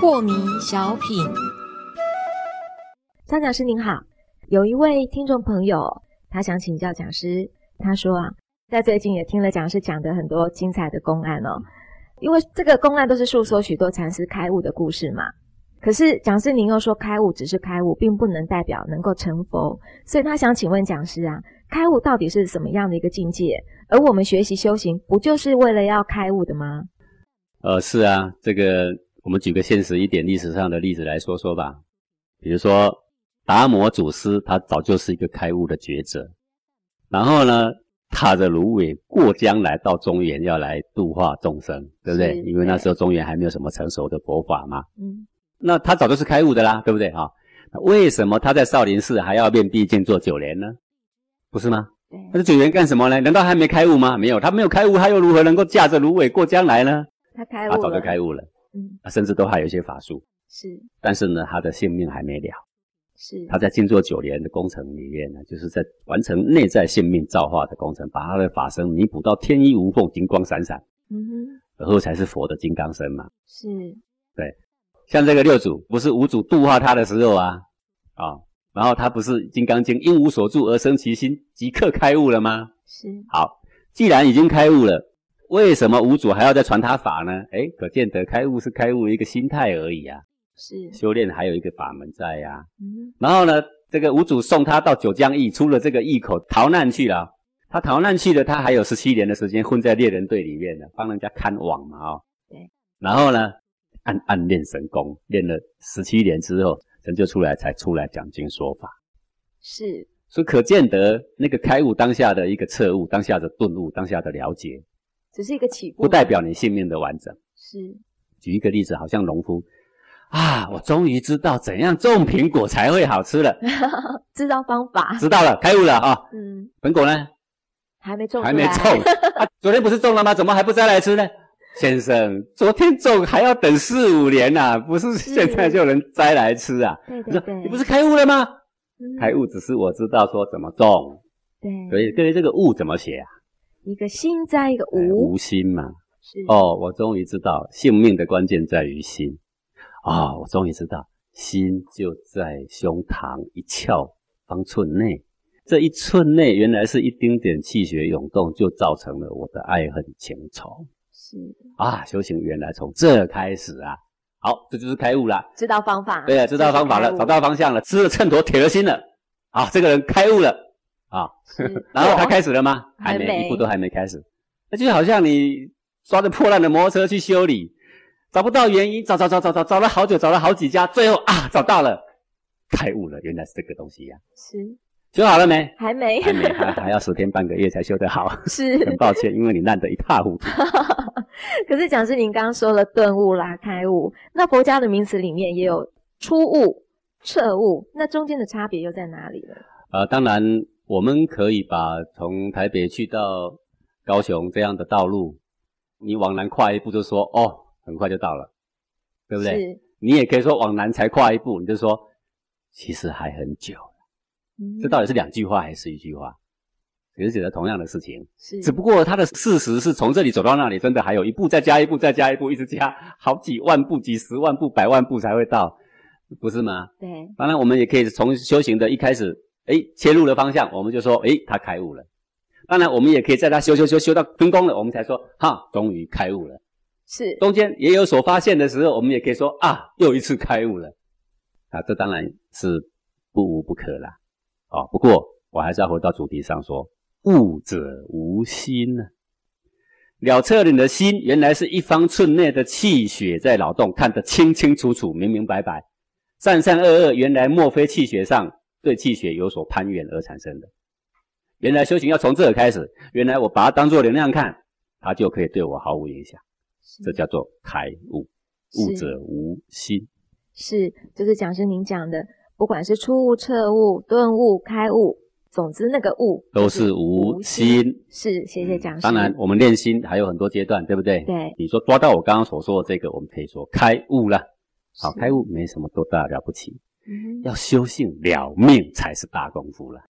破迷小品，张讲师您好，有一位听众朋友，他想请教讲师，他说啊，在最近也听了讲师讲的很多精彩的公案哦，因为这个公案都是诉说许多禅师开悟的故事嘛。可是讲师您又说开悟只是开悟，并不能代表能够成佛，所以他想请问讲师啊，开悟到底是什么样的一个境界？而我们学习修行，不就是为了要开悟的吗？呃，是啊，这个我们举个现实一点历史上的例子来说说吧。比如说达摩祖师，他早就是一个开悟的觉者，然后呢，踏着芦苇过江来到中原，要来度化众生，对不对？因为那时候中原还没有什么成熟的佛法嘛。嗯。那他早就是开悟的啦，对不对啊？为什么他在少林寺还要面壁静坐九年呢？不是吗？对。那这九年干什么呢？难道还没开悟吗？没有，他没有开悟，他又如何能够驾着芦苇过江来呢？他开悟了。他早就开悟了。嗯。甚至都还有一些法术。是。但是呢，他的性命还没了。是。他在静坐九年的工程里面呢，就是在完成内在性命造化的工程，把他的法身弥补到天衣无缝、金光闪闪。嗯哼。而后才是佛的金刚身嘛。是。对。像这个六祖，不是五祖度化他的时候啊，啊，然后他不是《金刚经》因无所住而生其心，即刻开悟了吗？是。好，既然已经开悟了，为什么五祖还要再传他法呢？哎，可见得开悟是开悟一个心态而已啊。是。修炼还有一个法门在呀。嗯。然后呢，这个五祖送他到九江驿，出了这个驿口逃难去了。他逃难去了，他还有十七年的时间混在猎人队里面呢，帮人家看网嘛，哦。对。然后呢？暗暗练神功，练了十七年之后，成就出来才出来讲经说法。是，所以可见得那个开悟当下的一个彻悟，当下的顿悟，当下的了解，只是一个起步，不代表你性命的完整。是，举一个例子，好像农夫啊，我终于知道怎样种苹果才会好吃了，知道方法，知道了，开悟了啊。嗯，苹果呢？还没种，还没种啊。昨天不是种了吗？怎么还不摘来吃呢？先生，昨天种还要等四五年呐，不是现在就能摘来吃啊？对对对，你不是开悟了吗？开悟只是我知道说怎么种，对，所以各位这个悟怎么写啊？一个心在一个无，无心嘛。是哦，我终于知道性命的关键在于心啊！我终于知道心就在胸膛一窍方寸内，这一寸内原来是一丁点气血涌动，就造成了我的爱恨情仇。是。啊，修行原来从这开始啊，好，这就是开悟了，知道方法，对啊，知道方法了，找到方向了，吃了秤砣铁了心了，啊，这个人开悟了啊，然后他开始了吗？还没，一步都还没开始，那就好像你抓着破烂的摩托车去修理，找不到原因，找找找找找找了好久，找了好几家，最后啊，找到了，开悟了，原来是这个东西呀，是。修好了没？还没，还没，还还要十天半个月才修得好。是，很抱歉，因为你烂得一塌糊涂。可是讲师，您刚刚说了顿悟啦、开悟，那佛家的名词里面也有出悟、彻悟，那中间的差别又在哪里呢？呃，当然，我们可以把从台北去到高雄这样的道路，你往南跨一步就说哦，很快就到了，对不对？你也可以说往南才跨一步，你就说其实还很久。这到底是两句话还是一句话？其实写的同样的事情，是只不过它的事实是从这里走到那里，真的还有一步，再加一步，再加一步，一直加好几万步、几十万步、百万步才会到，不是吗？对。当然，我们也可以从修行的一开始，哎，切入的方向，我们就说，哎，他开悟了。当然，我们也可以在他修修修修到分功了，我们才说，哈，终于开悟了。是。中间也有所发现的时候，我们也可以说，啊，又一次开悟了。啊，这当然是不无不可啦。啊，不过我还是要回到主题上说，悟者无心呢。了彻你的心，原来是一方寸内的气血在劳动，看得清清楚楚、明明白白。善善恶恶，原来莫非气血上对气血有所攀援而产生的。原来修行要从这开始，原来我把它当做能量看，它就可以对我毫无影响。这叫做开悟。悟者无心，是，就是讲师您讲的。不管是初悟、彻悟、顿悟、开悟，总之那个悟都是无心。是，谢谢讲师。当然，我们练心还有很多阶段，对不对？对。你说抓到我刚刚所说的这个，我们可以说开悟了。好，开悟没什么多大了不起。嗯。要修性了命才是大功夫了。